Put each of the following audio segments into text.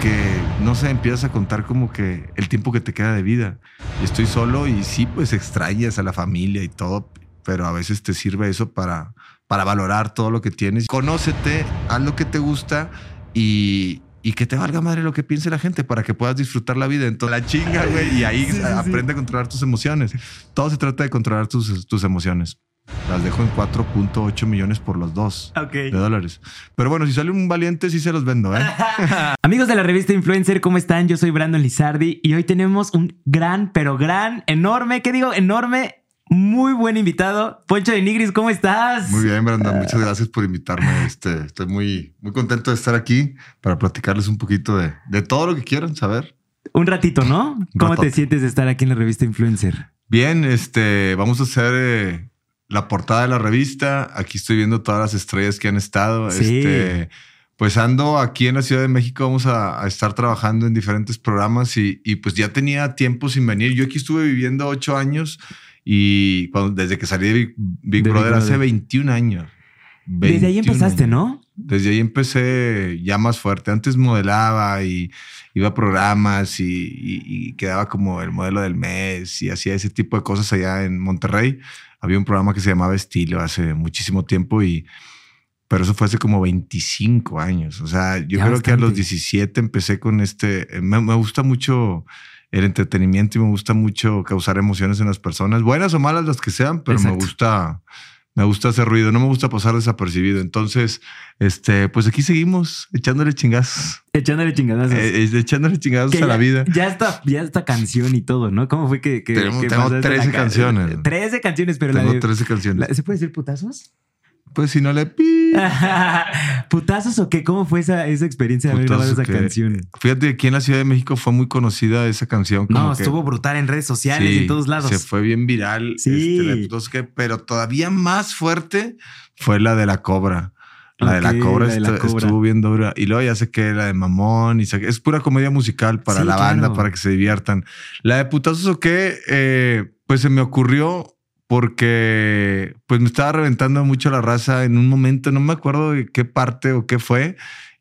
porque, no sé, empiezas a contar como que el tiempo que te queda de vida. Estoy solo y sí, pues extrañas a la familia y todo, pero a veces te sirve eso para, para valorar todo lo que tienes. Conócete, haz lo que te gusta y, y que te valga madre lo que piense la gente para que puedas disfrutar la vida. Entonces, la chinga, güey, y ahí aprende a controlar tus emociones. Todo se trata de controlar tus, tus emociones. Las dejo en 4.8 millones por los dos de dólares. Pero bueno, si sale un valiente, sí se los vendo. ¿eh? Amigos de la revista Influencer, ¿cómo están? Yo soy Brandon Lizardi y hoy tenemos un gran, pero gran, enorme, ¿qué digo? Enorme muy buen invitado. Poncho de Nigris, ¿cómo estás? Muy bien, Brandon. Muchas gracias por invitarme. Este, estoy muy, muy contento de estar aquí para platicarles un poquito de, de todo lo que quieran saber. Un ratito, ¿no? ¿Cómo te sientes de estar aquí en la revista Influencer? Bien, este, vamos a hacer eh, la portada de la revista. Aquí estoy viendo todas las estrellas que han estado. Sí. Este, pues ando aquí en la Ciudad de México, vamos a, estar trabajando en diferentes programas y, y, pues ya tenía tiempo sin venir. Yo aquí estuve viviendo ocho años y cuando, desde que salí de Big, Brother, hace 21 años. desde ahí empezaste, ¿no? Desde ahí empecé ya más fuerte. Antes modelaba y iba a programas y, y, quedaba como el modelo del mes y hacía ese tipo de cosas allá en Monterrey. Había un programa que se llamaba Estilo hace muchísimo tiempo y pero eso fue hace como 25 años. O sea, yo creo que a los 17 empecé con este. Me, me, gusta mucho el entretenimiento y me gusta mucho causar emociones en las personas, buenas o malas las que sean, pero me gusta me gusta hacer ruido, no me gusta pasar desapercibido. Entonces, este, pues aquí seguimos echándole chingazos. Echándole chingazos. Eh, echándole chingazos a la vida. Ya está, ya está canción y todo, ¿no? ¿Cómo fue que, que tengo, tengo 13 canciones? 13 canciones, pero tengo la 13 canciones. ¿Se puede decir putazos? Pues si no le pi. ¿Putazos o qué? ¿Cómo fue esa, esa experiencia de haber grabado esa canción? Fíjate, aquí en la Ciudad de México fue muy conocida esa canción. no, estuvo brutal en redes sociales y en todos lados. Se fue bien viral. Sí. Este, pero todavía más fuerte fue la de la cobra. La de la cobra, estuvo, bien dura. Y luego ya sé que la de Mamón. Y es pura comedia musical para la banda, para que se diviertan. La de putazos o qué, eh, pues se me ocurrió porque pues me estaba reventando mucho la raza en un momento, no me acuerdo de qué parte o qué fue.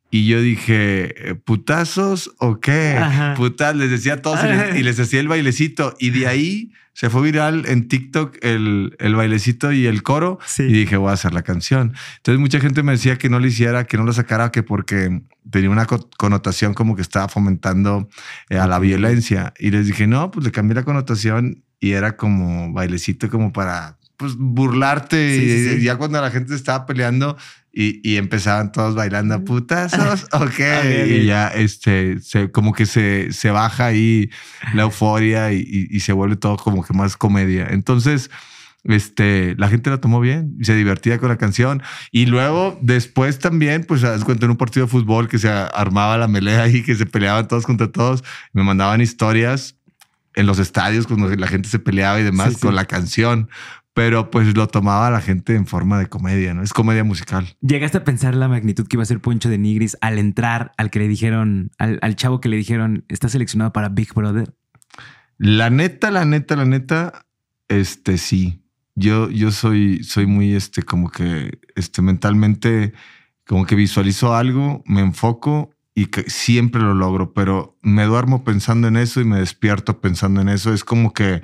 Y yo dije, ¿putazos o qué? Putas, les decía a todos y les, hacía el bailecito. Y de ahí se fue viral en TikTok el, el bailecito y el coro. Y dije, voy a hacer la canción. Entonces mucha gente me decía que no lo hiciera, que no lo sacara, que porque tenía una connotación como que estaba fomentando eh, a la violencia. Y les dije, no, pues le cambié la connotación y era como bailecito como para pues, burlarte y, ya cuando la gente estaba peleando y, y empezaban todos bailando putazos, ok, y ya este, se, como que se, se baja ahí la euforia y, y, se vuelve todo como que más comedia. Entonces, este, la gente la tomó bien y se divertía con la canción. Y luego, después también, pues, das cuenta en un partido de fútbol que se armaba la melea y que se peleaban todos contra todos, me mandaban historias en los estadios cuando la gente se peleaba y demás con la canción. Pero pues lo tomaba la gente en forma de comedia, ¿no? Es comedia musical. ¿Llegaste a pensar la magnitud que iba a ser Poncho de Nigris al entrar, al que le dijeron, al, chavo que le dijeron, está seleccionado para Big Brother? La neta, la neta, la neta, este sí. Yo, yo soy, soy muy, este, como que, este, mentalmente, como que visualizo algo, me enfoco y que siempre lo logro, pero me duermo pensando en eso y me despierto pensando en eso. Es como que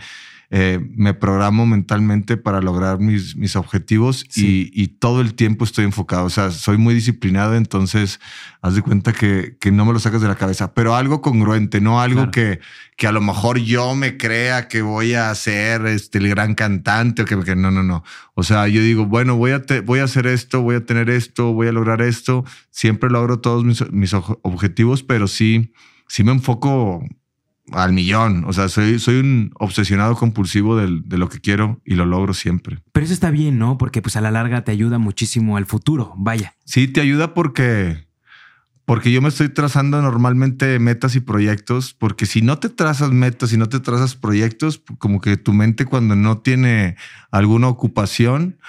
eh, me programo mentalmente para lograr mis, mis objetivos y, y, todo el tiempo estoy enfocado. O sea, soy muy disciplinado, entonces haz de cuenta que, que no me lo sacas de la cabeza, pero algo congruente, no algo que, que a lo mejor yo me crea que voy a ser este, el gran cantante o que, que no, no, no. O sea, yo digo, bueno, voy a, voy a hacer esto, voy a tener esto, voy a lograr esto. Siempre logro todos mis, mis objetivos, pero sí, sí me enfoco al millón. O sea, soy, soy un obsesionado compulsivo de lo que quiero y lo logro siempre. Pero eso está bien, ¿no? Porque pues a la larga te ayuda muchísimo al futuro, vaya. Sí, te ayuda porque, porque yo me estoy trazando normalmente metas y proyectos, porque si no te trazas metas, si no te trazas proyectos, como que tu mente cuando no tiene alguna ocupación,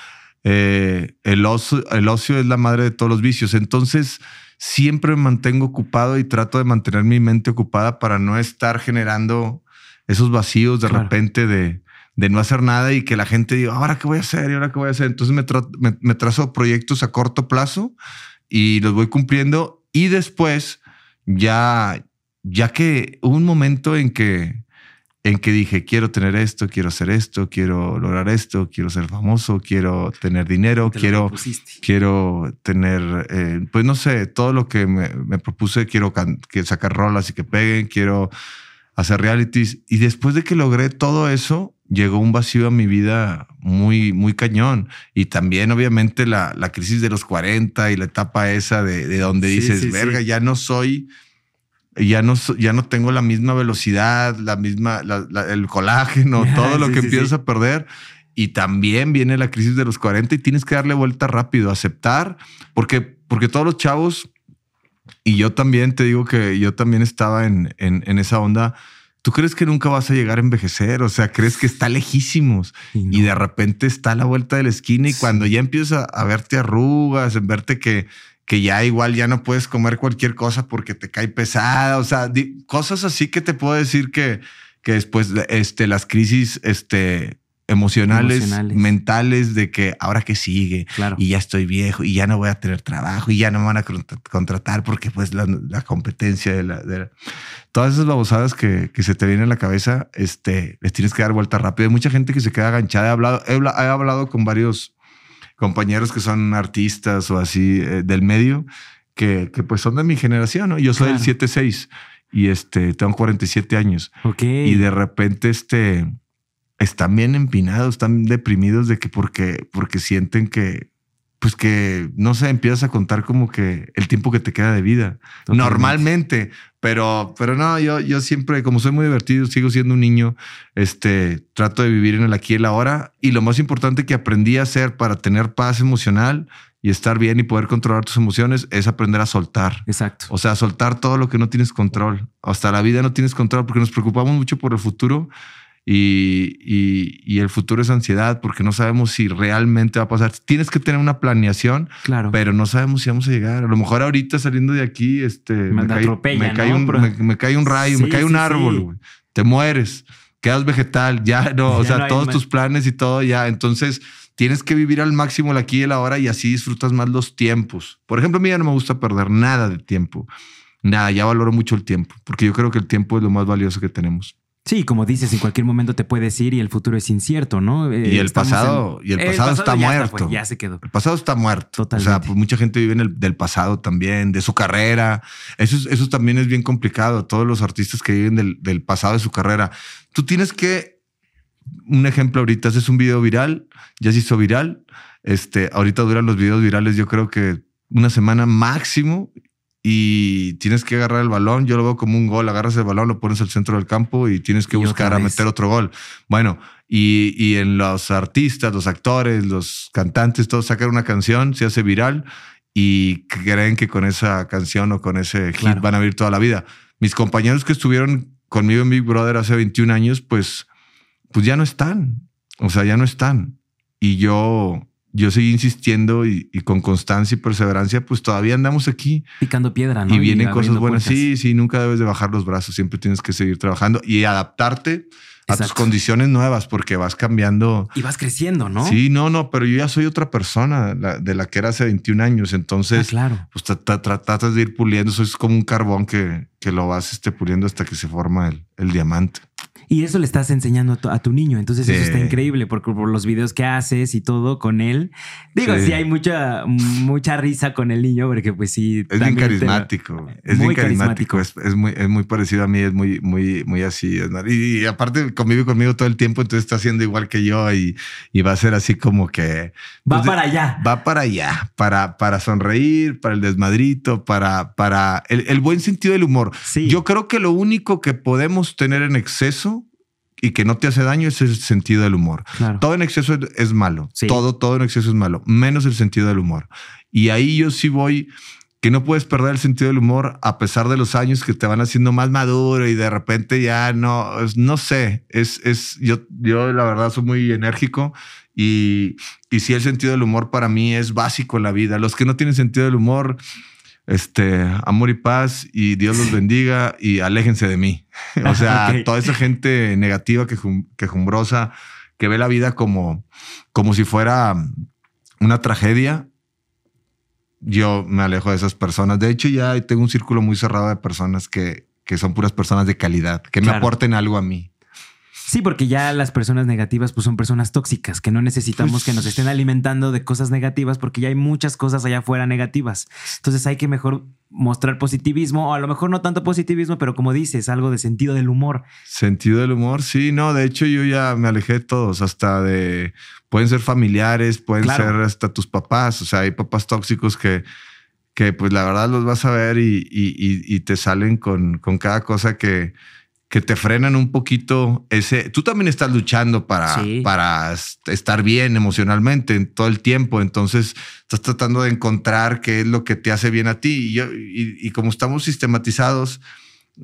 eh, el, ocio, el ocio es la madre de todos los vicios. Entonces, siempre me mantengo ocupado y trato de mantener mi mente ocupada para no estar generando esos vacíos de repente de, de, no hacer nada y que la gente diga, ahora qué voy a hacer y ahora qué voy a hacer. Entonces me, me, trazo proyectos a corto plazo y los voy cumpliendo y después ya, ya que hubo un momento en que, en que dije, quiero tener esto, quiero hacer esto, quiero lograr esto, quiero ser famoso, quiero tener dinero, quiero, quiero tener, eh, pues no sé, todo lo que me, propuse, quiero que sacar rolas y que peguen, quiero hacer realities. Y después de que logré todo eso, llegó un vacío a mi vida muy, muy cañón. Y también, obviamente, la, la crisis de los 40 y la etapa esa de, de donde dices, verga, ya no soy ya no, ya no tengo la misma velocidad, la misma, el colágeno, todo lo que empiezas a perder. Y también viene la crisis de los 40 y tienes que darle vuelta rápido, aceptar, porque, porque todos los chavos, y yo también te digo que yo también estaba en, en, esa onda. ¿Tú crees que nunca vas a llegar a envejecer? O sea, crees que está lejísimos y, de repente está a la vuelta de la esquina y cuando ya empiezas a, a verte arrugas, en verte que, que ya igual ya no puedes comer cualquier cosa porque te cae pesada, o sea, cosas así que te puedo decir que, que después este, las crisis este, emocionales, mentales de que ahora que sigue y ya estoy viejo y ya no voy a tener trabajo y ya no me van a contratar porque pues la, competencia de la, todas esas babosadas que, que, se te vienen a la cabeza, este, les tienes que dar vuelta rápido. Hay mucha gente que se queda aganchada. He hablado, he, he hablado con varios compañeros que son artistas o así eh, del medio, que, que, pues son de mi generación, ¿no? Yo soy del 7-6 y este, tengo 47 años. Ok. Y de repente, este, están bien empinados, están deprimidos de que porque, porque sienten que, pues que, no sé, empiezas a contar como que el tiempo que te queda de vida. Normalmente, pero, pero no, yo, yo siempre, como soy muy divertido, sigo siendo un niño, este, trato de vivir en el aquí y el ahora. Y lo más importante que aprendí a hacer para tener paz emocional y estar bien y poder controlar tus emociones es aprender a soltar. Exacto. O sea, soltar todo lo que no tienes control. Hasta la vida no tienes control porque nos preocupamos mucho por el futuro y, y, el futuro es ansiedad porque no sabemos si realmente va a pasar. Tienes que tener una planeación, claro. pero no sabemos si vamos a llegar. A lo mejor ahorita saliendo de aquí, este, me, cae, me, cae, un, me, cae un rayo, me cae un árbol, te mueres, quedas vegetal, ya no, o sea, todos tus planes y todo ya. Entonces tienes que vivir al máximo el aquí y el ahora y así disfrutas más los tiempos. Por ejemplo, a mí ya no me gusta perder nada de tiempo. Nada, ya valoro mucho el tiempo, porque yo creo que el tiempo es lo más valioso que tenemos. Sí, como dices, en cualquier momento te puedes ir y el futuro es incierto, ¿no? y el pasado, y el pasado, está muerto. Pues, ya se quedó. El pasado está muerto. Totalmente. O sea, pues mucha gente vive en el del pasado también, de su carrera. Eso, eso también es bien complicado. Todos los artistas que viven del, del pasado de su carrera. Tú tienes que, un ejemplo ahorita, haces un video viral, ya se hizo viral. Este, ahorita duran los videos virales, yo creo que una semana máximo y tienes que agarrar el balón. Yo lo veo como un gol. Agarras el balón, lo pones al centro del campo y tienes que buscar a meter otro gol. Bueno, y, y, en los artistas, los actores, los cantantes, todos sacan una canción, se hace viral y creen que con esa canción o con ese hit van a vivir toda la vida. Mis compañeros que estuvieron conmigo en Big Brother hace 21 años, pues, pues ya no están. O sea, ya no están. Y yo yo seguí insistiendo y, con constancia y perseverancia, pues todavía andamos aquí. Picando piedra, ¿no? Y vienen cosas buenas. Sí, sí, nunca debes de bajar los brazos, siempre tienes que seguir trabajando y adaptarte a tus condiciones nuevas porque vas cambiando. Y vas creciendo, ¿no? Sí, no, no, pero yo ya soy otra persona de la que era hace 21 años. Entonces, ah, claro. pues tratas de ir puliendo. Eso es como un carbón que, que lo vas este, puliendo hasta que se forma el, el diamante. Y eso le estás enseñando a tu, niño. Entonces eso está increíble porque por los videos que haces y todo con él. Digo, sí, hay mucha, mucha risa con el niño porque pues sí. Es bien carismático. Es muy bien carismático. Es, muy, es muy parecido a mí. Es muy, muy, muy así. Y, aparte convive conmigo todo el tiempo. Entonces está haciendo igual que yo y, y va a ser así como que... Va pues, para allá. Va para allá. Para, para sonreír, para el desmadrito, para, para el, buen sentido del humor. Sí. Yo creo que lo único que podemos tener en exceso y que no te hace daño es el sentido del humor. Todo en exceso es, malo. Todo, todo en exceso es malo, menos el sentido del humor. Y ahí yo sí voy que no puedes perder el sentido del humor a pesar de los años que te van haciendo más maduro y de repente ya no, no sé, es, es, yo, yo la verdad soy muy enérgico y, y sí el sentido del humor para mí es básico en la vida. Los que no tienen sentido del humor, este, amor y paz y Dios los bendiga y aléjense de mí. o sea, toda esa gente negativa, que, quejumbrosa, que ve la vida como, como si fuera una tragedia, yo me alejo de esas personas. De hecho, ya tengo un círculo muy cerrado de personas que, que son puras personas de calidad, que me aporten algo a mí. Sí, porque ya las personas negativas pues son personas tóxicas, que no necesitamos que nos estén alimentando de cosas negativas porque ya hay muchas cosas allá afuera negativas. Entonces hay que mejor mostrar positivismo o a lo mejor no tanto positivismo, pero como dices, algo de sentido del humor. Sentido del humor, sí, no, de hecho yo ya me alejé de todos, hasta de, pueden ser familiares, pueden ser hasta tus papás, o sea, hay papás tóxicos que que pues la verdad los vas a ver y, y, te salen con, con cada cosa que, que te frenan un poquito ese. Tú también estás luchando para, para estar bien emocionalmente en todo el tiempo. Entonces estás tratando de encontrar qué es lo que te hace bien a ti. Y, y, como estamos sistematizados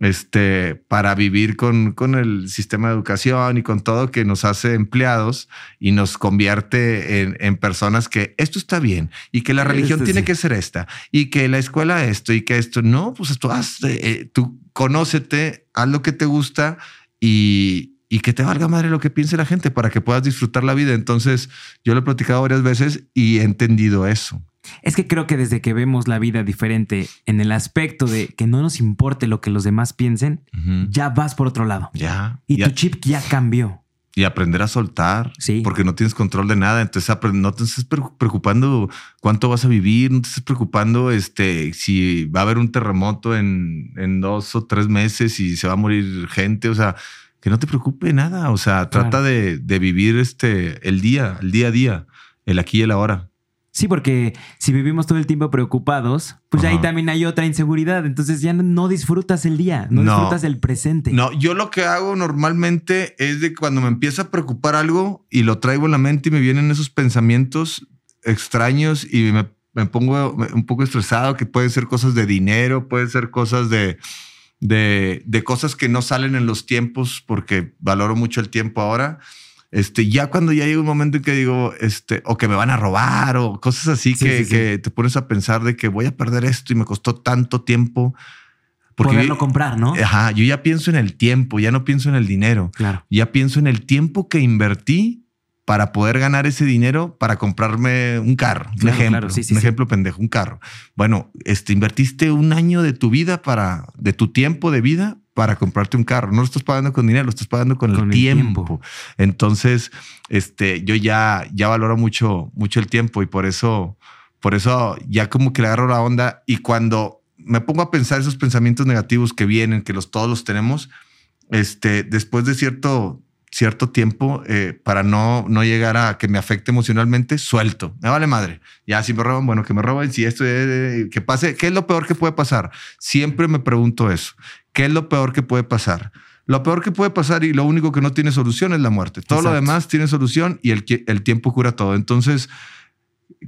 este, para vivir con, con el sistema de educación y con todo que nos hace empleados y nos convierte en, en personas que esto está bien y que la religión tiene que ser esta y que la escuela esto y que esto no, pues tú, has, eh, tú conócete, haz lo que te gusta y, y que te valga madre lo que piense la gente para que puedas disfrutar la vida. Entonces, yo lo he platicado varias veces y he entendido eso. Es que creo que desde que vemos la vida diferente en el aspecto de que no nos importe lo que los demás piensen, ya vas por otro lado. Ya. Y tu chip ya cambió y aprender a soltar. Sí. Porque no tienes control de nada. Entonces no te estés preocupando cuánto vas a vivir, no te estés preocupando este, si va a haber un terremoto en, en dos o tres meses y se va a morir gente. O sea, que no te preocupe nada. O sea, trata de, de, vivir este, el día, el día a día, el aquí y el ahora. Sí, porque si vivimos todo el tiempo preocupados, pues ahí también hay otra inseguridad. Entonces ya no, disfrutas el día, no, disfrutas el presente. No, yo lo que hago normalmente es de cuando me empieza a preocupar algo y lo traigo en la mente y me vienen esos pensamientos extraños y me, me pongo un poco estresado, que pueden ser cosas de dinero, pueden ser cosas de, de, de cosas que no salen en los tiempos porque valoro mucho el tiempo ahora este, ya cuando ya llega un momento en que digo, este, o que me van a robar o cosas así que, que, te pones a pensar de que voy a perder esto y me costó tanto tiempo. Porque Poderlo comprar, ¿no? Ajá, yo ya pienso en el tiempo, ya no pienso en el dinero. Claro. Ya pienso en el tiempo que invertí para poder ganar ese dinero para comprarme un carro. un ejemplo, un ejemplo pendejo, un carro. Bueno, este, invertiste un año de tu vida para, de tu tiempo de vida para comprarte un carro. No lo estás pagando con dinero, lo estás pagando con, el, tiempo. Entonces, este, yo ya, ya valoro mucho, mucho el tiempo y por eso, por eso ya como que le agarro la onda y cuando me pongo a pensar esos pensamientos negativos que vienen, que los todos los tenemos, este, después de cierto cierto tiempo eh, para no, no llegar a que me afecte emocionalmente, suelto. Me vale madre. Ya si me roban, bueno, que me roben. Si esto es, que pase, ¿qué es lo peor que puede pasar? Siempre me pregunto eso. ¿Qué es lo peor que puede pasar? Lo peor que puede pasar y lo único que no tiene solución es la muerte. Todo lo demás tiene solución y el, el tiempo cura todo. Entonces,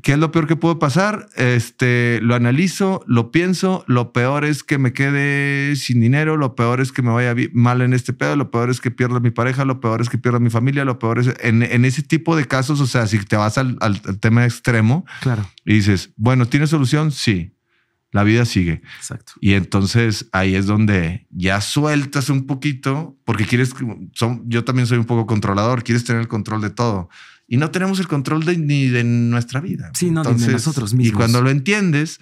¿qué es lo peor que puede pasar? Este, lo analizo, lo pienso. Lo peor es que me quede sin dinero. Lo peor es que me vaya mal en este pedo. Lo peor es que pierda mi pareja. Lo peor es que pierda mi familia. Lo peor es en, ese tipo de casos. O sea, si te vas al, al tema extremo claro. y dices, bueno, ¿tiene solución? Sí la vida sigue. Exacto. Y entonces ahí es donde ya sueltas un poquito, porque quieres, son, yo también soy un poco controlador, quieres tener el control de todo. Y no tenemos el control de, ni de nuestra vida. Sí, no, de nosotros mismos. Y cuando lo entiendes,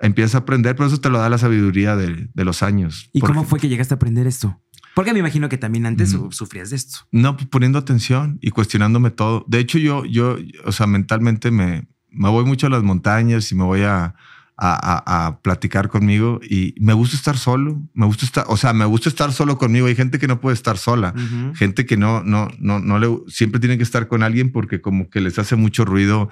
empiezas a aprender, pero eso te lo da la sabiduría de, los años. ¿Y cómo fue que llegaste a aprender esto? Porque me imagino que también antes sufrías de esto. No, pues, poniendo atención y cuestionándome todo. De hecho, yo, yo, o sea, mentalmente me, me voy mucho a las montañas y me voy a, a, platicar conmigo y me gusta estar solo, me gusta estar, o sea, me gusta estar solo conmigo. Hay gente que no puede estar sola, gente que no, no, no, no le, siempre tiene que estar con alguien porque como que les hace mucho ruido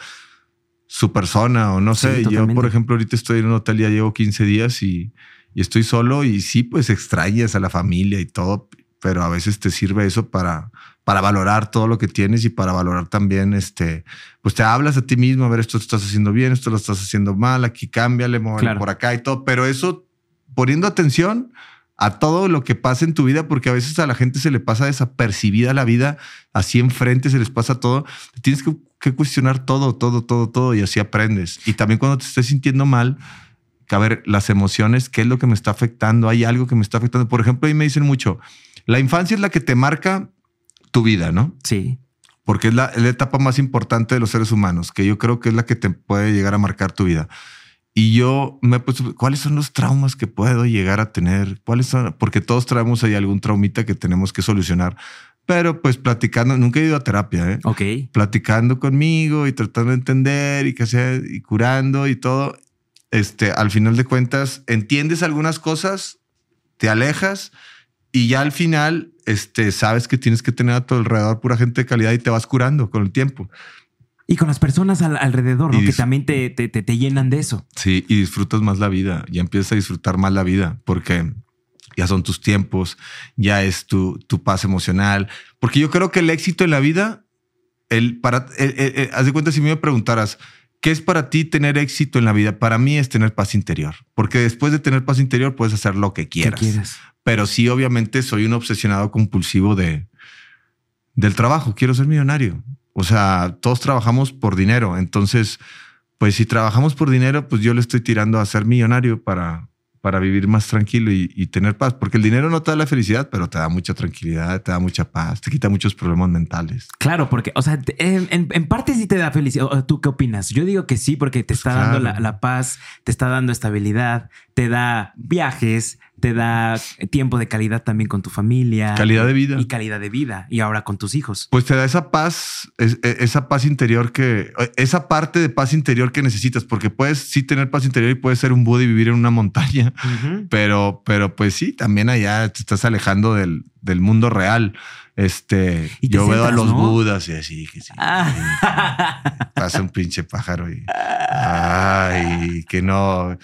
su persona o no sé. yo, por ejemplo, ahorita estoy en un hotel, ya llevo 15 días y, y estoy solo y sí, pues extrañas a la familia y todo, pero a veces te sirve eso para, para valorar todo lo que tienes y para valorar también, este, pues te hablas a ti mismo, a ver, esto lo estás haciendo bien, esto lo estás haciendo mal, aquí cámbiale, muévele por acá y todo, pero eso poniendo atención a todo lo que pasa en tu vida, porque a veces a la gente se le pasa desapercibida la vida, así enfrente se les pasa todo, tienes que, que cuestionar todo, todo, todo, todo y así aprendes. Y también cuando te estés sintiendo mal, a ver, las emociones, ¿qué es lo que me está afectando? Hay algo que me está afectando. Por ejemplo, ahí me dicen mucho, la infancia es la que te marca tu vida, ¿no? Sí. Porque es la, etapa más importante de los seres humanos, que yo creo que es la que te puede llegar a marcar tu vida. y yo me he puesto, ¿cuáles son los traumas que puedo llegar a tener? ¿Cuáles son? Porque todos traemos ahí algún traumita que tenemos que solucionar. Pero pues platicando, nunca he ido a terapia, ¿eh? Ok. Platicando conmigo y tratando de entender y que sea y curando y todo. Este, al final de cuentas, entiendes algunas cosas, te alejas y ya al final, este, sabes que tienes que tener a tu alrededor pura gente de calidad y te vas curando con el tiempo. Y con las personas alrededor, ¿no? Que también te, te, te, llenan de eso. Sí, y disfrutas más la vida. Ya empiezas a disfrutar más la vida porque ya son tus tiempos, ya es tu, tu paz emocional. Porque yo creo que el éxito en la vida, el para, haz de cuenta si me preguntaras, ¿qué es para ti tener éxito en la vida? Para mí es tener paz interior, porque después de tener paz interior puedes hacer lo que quieras. Pero sí, obviamente soy un obsesionado compulsivo de, del trabajo. Quiero ser millonario. O sea, todos trabajamos por dinero. Entonces, pues si trabajamos por dinero, pues yo le estoy tirando a ser millonario para, para vivir más tranquilo y, tener paz. Porque el dinero no te da la felicidad, pero te da mucha tranquilidad, te da mucha paz, te quita muchos problemas mentales. Claro, porque, o sea, en, parte sí te da felicidad. ¿Tú qué opinas? Yo digo que sí, porque te pues está dando la, la, paz, te está dando estabilidad, te da viajes, te da tiempo de calidad también con tu familia. Calidad de vida. Y calidad de vida. Y ahora con tus hijos. Pues te da esa paz, e, esa paz interior que, esa parte de paz interior que necesitas, porque puedes sí tener paz interior y puedes ser un Buda y vivir en una montaña, pero, pero pues sí, también allá te estás alejando del, del mundo real. Este, yo veo a los budas y así, que sí, pasa un pinche pájaro y ay, que no,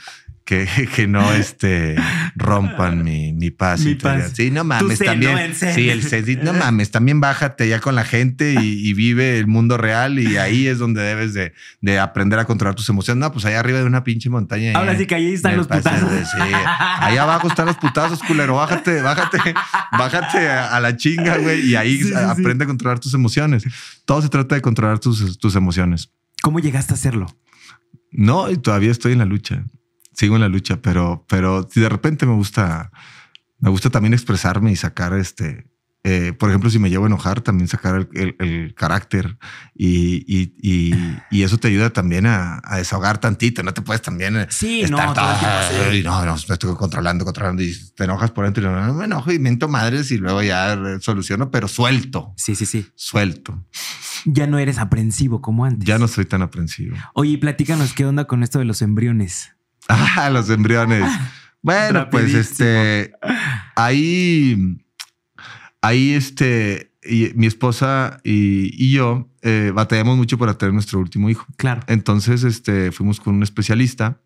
que, que no este, rompan mi, mi paz. Mi paz. Sí, no mames, también. sí, el no mames, también bájate ya con la gente y, vive el mundo real y ahí es donde debes de, de, aprender a controlar tus emociones. No, pues allá arriba de una pinche montaña. Ahora sí que ahí están los putazos. Sí, ahí abajo están los putazos, culero. Bájate, bájate, bájate a, la chinga, güey, y ahí aprende a controlar tus emociones. Todo se trata de controlar tus, tus emociones. ¿Cómo llegaste a hacerlo? No, y todavía estoy en la lucha sigo en la lucha, pero, pero si de repente me gusta, me gusta también expresarme y sacar este, eh, por ejemplo, si me llevo a enojar, también sacar el, carácter y, y, y, eso te ayuda también a, desahogar tantito. No te puedes también eh, sí, estar no, no, no, me estoy controlando, controlando y te enojas por dentro y no, me enojo y mento madres y luego ya soluciono, pero suelto. Sí, sí, sí. Suelto. Ya no eres aprensivo como antes. Ya no soy tan aprensivo. Oye, platícanos qué onda con esto de los embriones. Ah, los embriones. Bueno, pues este, ahí, ahí este, mi esposa y, yo eh, batallamos mucho para tener nuestro último hijo. Claro. Entonces, este, fuimos con un especialista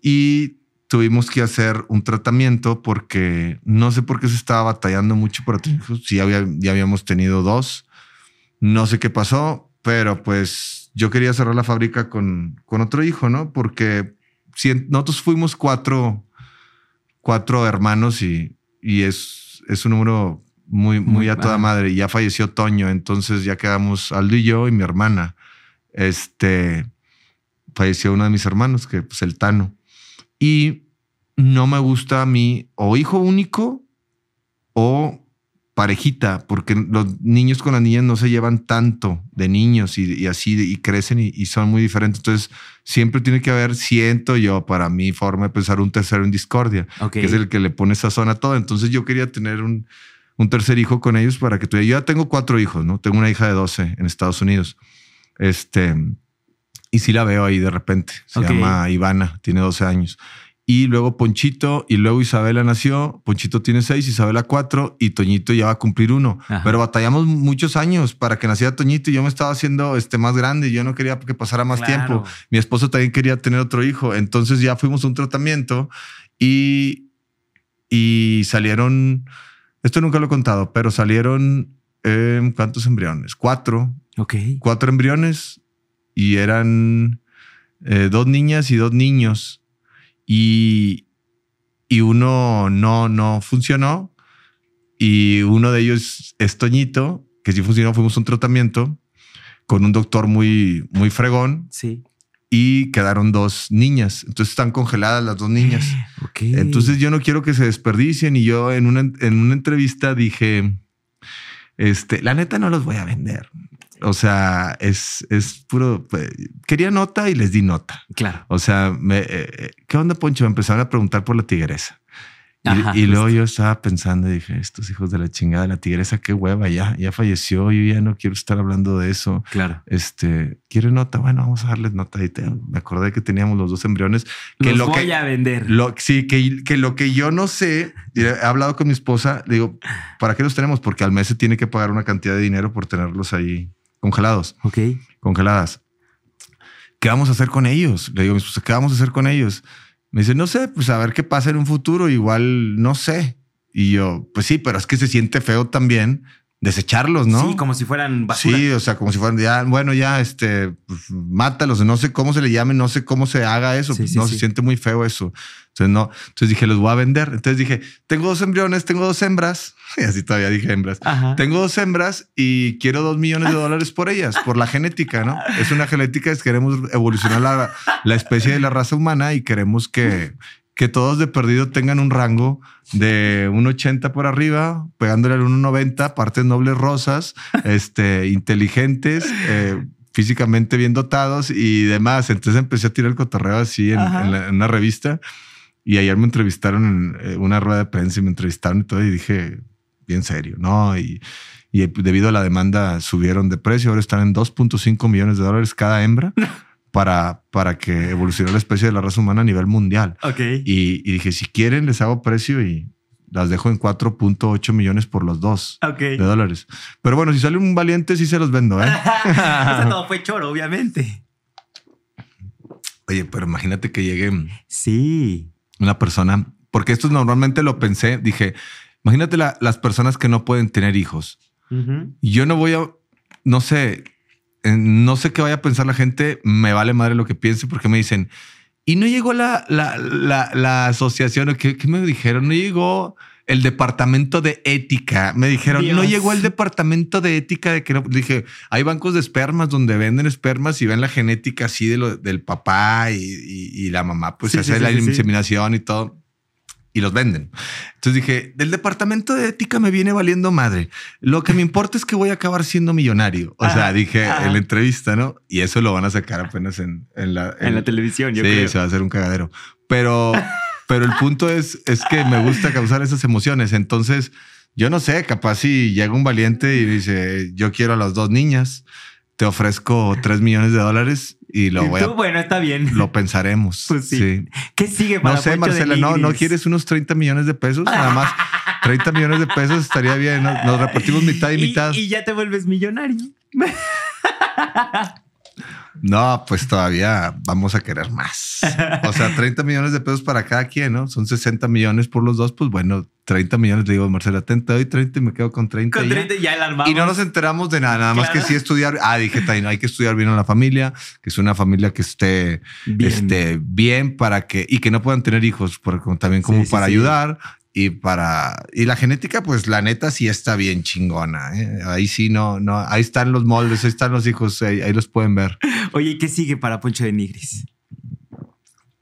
y tuvimos que hacer un tratamiento porque no sé por qué se estaba batallando mucho para tener hijos. Sí, había, ya habíamos tenido dos. No sé qué pasó, pero pues yo quería cerrar la fábrica con, con otro hijo, ¿no? Porque nosotros fuimos cuatro, cuatro hermanos y, y es, es un número muy, muy, a toda madre. Y ya falleció Toño, entonces ya quedamos Aldo y yo y mi hermana. Este falleció uno de mis hermanos, que es pues, el Tano. Y no me gusta a mí o hijo único o parejita, porque los niños con las niñas no se llevan tanto de niños y, así y crecen y, son muy diferentes. Entonces, siempre tiene que haber, siento yo, para mi forma de pensar, un tercero en discordia, que es el que le pone esa zona a todo. Entonces, yo quería tener un, un tercer hijo con ellos para que tuviera. Yo ya tengo cuatro hijos, ¿no? Tengo una hija de 12 en Estados Unidos. Este, y sí la veo ahí de repente. Se llama Ivana, tiene 12 años. Y luego Ponchito y luego Isabela nació. Ponchito tiene seis, Isabela cuatro y Toñito ya va a cumplir uno. Pero batallamos muchos años para que naciera Toñito y yo me estaba haciendo este, más grande. Y yo no quería que pasara más tiempo. Mi esposo también quería tener otro hijo. Entonces ya fuimos a un tratamiento y, y salieron, esto nunca lo he contado, pero salieron, em, ¿cuántos embriones? Cuatro. Ok. Cuatro embriones y eran eh, dos niñas y dos niños y, y uno no, no funcionó y uno de ellos es Toñito, que sí funcionó, fuimos a un tratamiento con un doctor muy, muy fregón. Sí. Y quedaron dos niñas. Entonces están congeladas las dos niñas. Entonces yo no quiero que se desperdicien. Y yo en una, en una entrevista dije, este, la neta no los voy a vender. O sea, es, es puro. Pues, quería nota y les di nota. Claro. O sea, me, eh, eh, ¿qué onda, Poncho? Me empezaron a preguntar por la tigresa. Y, luego yo estaba pensando y dije, estos hijos de la chingada, la tigresa, qué hueva, ya, ya falleció, yo ya no quiero estar hablando de eso. Claro. Este, ¿quiere nota? Bueno, vamos a darles nota. Y me acordé que teníamos los dos embriones. Que los lo voy a vender. Lo, sí, que, que lo que yo no sé, he hablado con mi esposa, le digo, ¿para qué los tenemos? Porque al mes se tiene que pagar una cantidad de dinero por tenerlos ahí congelados. Ok. Congeladas. ¿Qué vamos a hacer con ellos? Le digo, ¿qué vamos a hacer con ellos? Me dice, no sé, pues a ver qué pasa en un futuro, igual no sé. Y yo, pues sí, pero es que se siente feo también desecharlos, ¿no? Sí, como si fueran basura. Sí, o sea, como si fueran ya, bueno, ya, este, pues, mátalos, no sé cómo se le llame, no sé cómo se haga eso, no, se siente muy feo eso. Entonces, no, entonces dije, los voy a vender. Entonces dije, tengo dos embriones, tengo dos hembras, y así todavía dije hembras. Tengo dos hembras y quiero dos millones de dólares por ellas, por la genética, ¿no? Es una genética, es queremos evolucionar la, la especie de la raza humana y queremos que que todos de perdido tengan un rango de un 80 por arriba, pegándole al 1,90, partes nobles rosas, este, inteligentes, eh, físicamente bien dotados y demás. Entonces empecé a tirar el cotorreo así en, una revista y ayer me entrevistaron en eh, una rueda de prensa y me entrevistaron y todo y dije, bien serio, ¿no? Y, y debido a la demanda subieron de precio, ahora están en 2.5 millones de dólares cada hembra. para, para que evolucione la especie de la raza humana a nivel mundial. Ok. Y, dije, si quieren, les hago precio y las dejo en 4.8 millones por los dos de dólares. Pero bueno, si sale un valiente, sí se los vendo. ¿eh? Eso no fue choro, obviamente. Oye, pero imagínate que llegue sí. una persona, porque esto normalmente lo pensé, dije, imagínate las personas que no pueden tener hijos. Yo no voy a, no sé, no sé qué vaya a pensar la gente, me vale madre lo que piense porque me dicen, y no llegó la, la, la, asociación, ¿qué, ¿qué, me dijeron? No llegó el departamento de ética. Me dijeron, no llegó el departamento de ética de que no. Dije, hay bancos de espermas donde venden espermas y ven la genética así de lo, del papá y, la mamá, pues hace la inseminación y todo y los venden. Entonces dije, del departamento de ética me viene valiendo madre. Lo que me importa es que voy a acabar siendo millonario. O sea, dije en la entrevista, ¿no? Y eso lo van a sacar apenas en, la, en, la televisión. Yo sí, se va a hacer un cagadero. Pero, pero el punto es, es que me gusta causar esas emociones. Entonces, yo no sé, capaz si llega un valiente y dice, yo quiero a las dos niñas, te ofrezco tres millones de dólares y lo voy a. Bueno, está bien. Lo pensaremos. Pues sí. ¿Qué sigue para No sé, Marcela, no, no quieres unos 30 millones de pesos. Nada más 30 millones de pesos estaría bien. Nos repartimos mitad y, mitad. Y ya te vuelves millonario. No, pues todavía vamos a querer más. O sea, 30 millones de pesos para cada quien, ¿no? Son 60 millones por los dos. Pues bueno, 30 millones. Le digo, Marcela, te doy 30 y me quedo con 30. Con 30 ya, ya Y no nos enteramos de nada, nada más que sí estudiar. Ah, dije, hay que estudiar bien a la familia, que es una familia que esté bien, esté bien para que, y que no puedan tener hijos, porque también como para ayudar y para y la genética pues la neta sí está bien chingona ¿eh? ahí sí no no ahí están los moldes ahí están los hijos ahí, los pueden ver oye ¿qué sigue para Poncho de Nigris?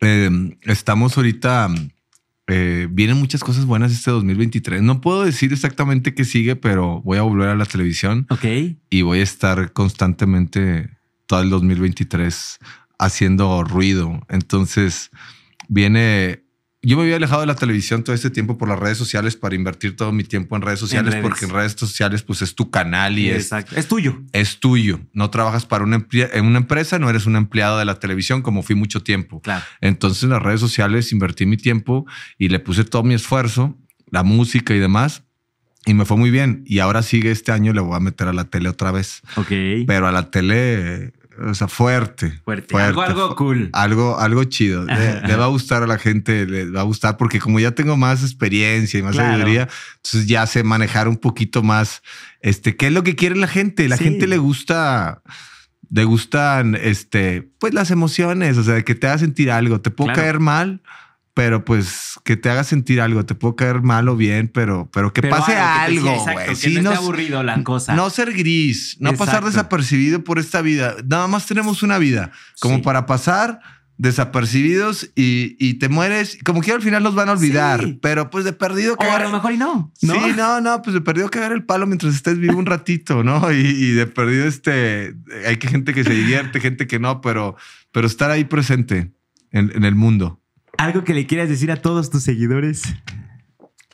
Em, estamos ahorita eh, vienen muchas cosas buenas este 2023 no puedo decir exactamente qué sigue pero voy a volver a la televisión ok y voy a estar constantemente todo el 2023 haciendo ruido entonces viene yo me había alejado de la televisión todo este tiempo por las redes sociales para invertir todo mi tiempo en redes sociales, porque en redes sociales pues es tu canal y es, es tuyo. Es tuyo. No trabajas para una, en una empresa, no eres un empleado de la televisión como fui mucho tiempo. Claro. Entonces en las redes sociales invertí mi tiempo y le puse todo mi esfuerzo, la música y demás. Y me fue muy bien. Y ahora sigue este año, le voy a meter a la tele otra vez. Ok. Pero a la tele o sea, fuerte. Fuerte. algo, algo cool. Algo, algo chido. Le, va a gustar a la gente, le va a gustar porque como ya tengo más experiencia y más sabiduría, entonces ya sé manejar un poquito más, este, qué es lo que quiere la gente. La gente le gusta, le gustan, este, pues las emociones, o sea, que te haga sentir algo. Te puedo caer mal, pero pues que te haga sentir algo. Te puedo caer mal o bien, pero, pero que pase algo, güey. Sí, no, aburrido la cosa. No ser gris, no pasar desapercibido por esta vida. Nada más tenemos una vida, como para pasar desapercibidos y, te mueres. Como que al final los van a olvidar, pero pues de perdido que. a lo mejor y no, Sí, no, no, pues de perdido cagar el palo mientras estés vivo un ratito, ¿no? Y, de perdido este. Hay que gente que se divierte, gente que no, pero, pero estar ahí presente en, en el mundo. ¿Algo que le quieras decir a todos tus seguidores?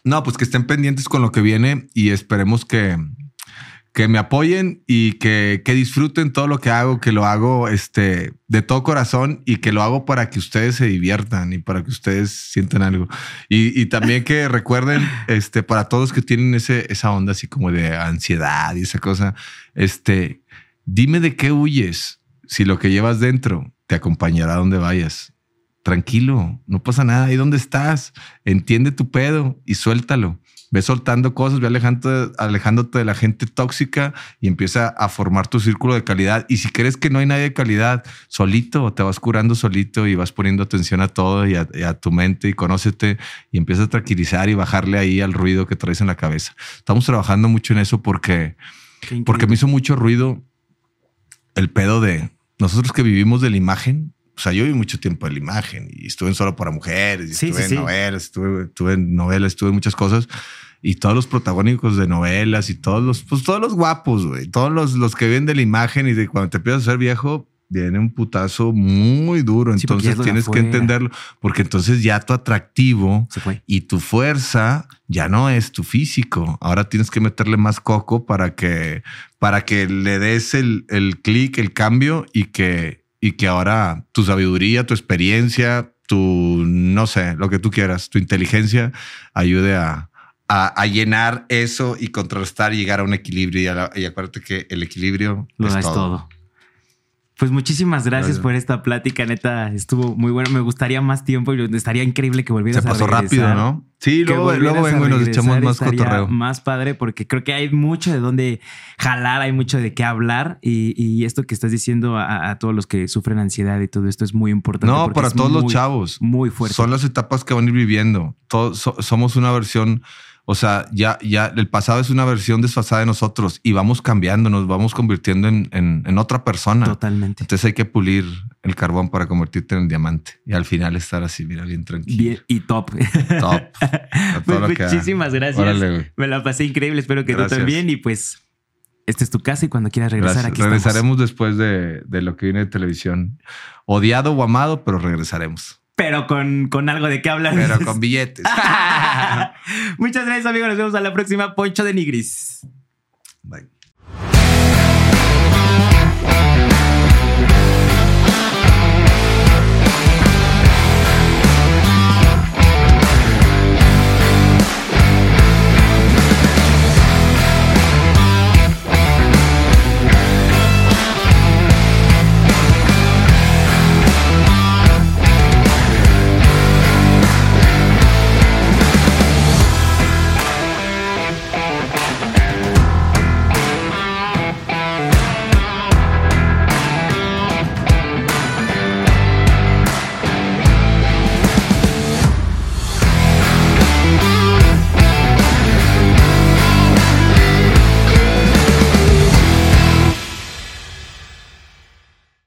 No, pues que estén pendientes con lo que viene y esperemos que, que me apoyen y que, disfruten todo lo que hago, que lo hago este, de todo corazón y que lo hago para que ustedes se diviertan y para que ustedes sientan algo. Y, también que recuerden, este, para todos que tienen ese, esa onda así como de ansiedad y esa cosa, este, dime de qué huyes si lo que llevas dentro te acompañará a donde vayas. Tranquilo, no pasa nada. Ahí donde estás, entiende tu pedo y suéltalo ve soltando cosas, ve alejándote, de la gente tóxica y empieza a formar tu círculo de calidad. Y si crees que no hay nadie de calidad, solito te vas curando solito y vas poniendo atención a todo y a, tu mente y conócete y empieza a tranquilizar y bajarle ahí al ruido que traes en la cabeza. Estamos trabajando mucho en eso porque, porque me hizo mucho ruido el pedo de nosotros que vivimos de la imagen. O sea, yo viví mucho tiempo en la imagen y estuve en Solo para Mujeres, y estuve en novelas, estuve, estuve en novelas, estuve en muchas cosas. Y todos los protagónicos de novelas y todos los, pues todos los guapos, güey, todos los, los que vienen de la imagen y de cuando te empiezas a ser viejo, viene un putazo muy duro. Entonces tienes que entenderlo, porque entonces ya tu atractivo y tu fuerza ya no es tu físico. Ahora tienes que meterle más coco para que, para que le des el, el clic, el cambio y que, y que ahora tu sabiduría, tu experiencia, tu, no sé, lo que tú quieras, tu inteligencia ayude a, a, llenar eso y contrarrestar y llegar a un equilibrio. Y, acuérdate que el equilibrio lo es, todo. Pues muchísimas gracias, por esta plática, neta, estuvo muy bueno. Me gustaría más tiempo y estaría increíble que volvieras a Se pasó rápido, ¿no? Sí, luego, vengo y nos echamos más cotorreo. Más padre porque creo que hay mucho de dónde jalar, hay mucho de qué hablar y, esto que estás diciendo a, todos los que sufren ansiedad y todo esto es muy importante. No, para todos los chavos. Muy fuerte. Son las etapas que van a ir viviendo. Todos somos una versión o sea, ya, ya el pasado es una versión desfasada de nosotros y vamos cambiando, nos vamos convirtiendo en, en, otra persona. Totalmente. Entonces hay que pulir el carbón para convertirte en diamante y al final estar así, mira, bien tranquilo. Bien y top. Top. Pues muchísimas gracias. Me la pasé increíble. Espero que tú también. Y pues, esta es tu casa y cuando quieras regresar aquí Regresaremos después de, de lo que viene de televisión. Odiado o amado, pero regresaremos pero con, con, algo de qué hablar. Pero con billetes. Muchas gracias, amigos. Nos vemos a la próxima. Poncho de Nigris. Bye.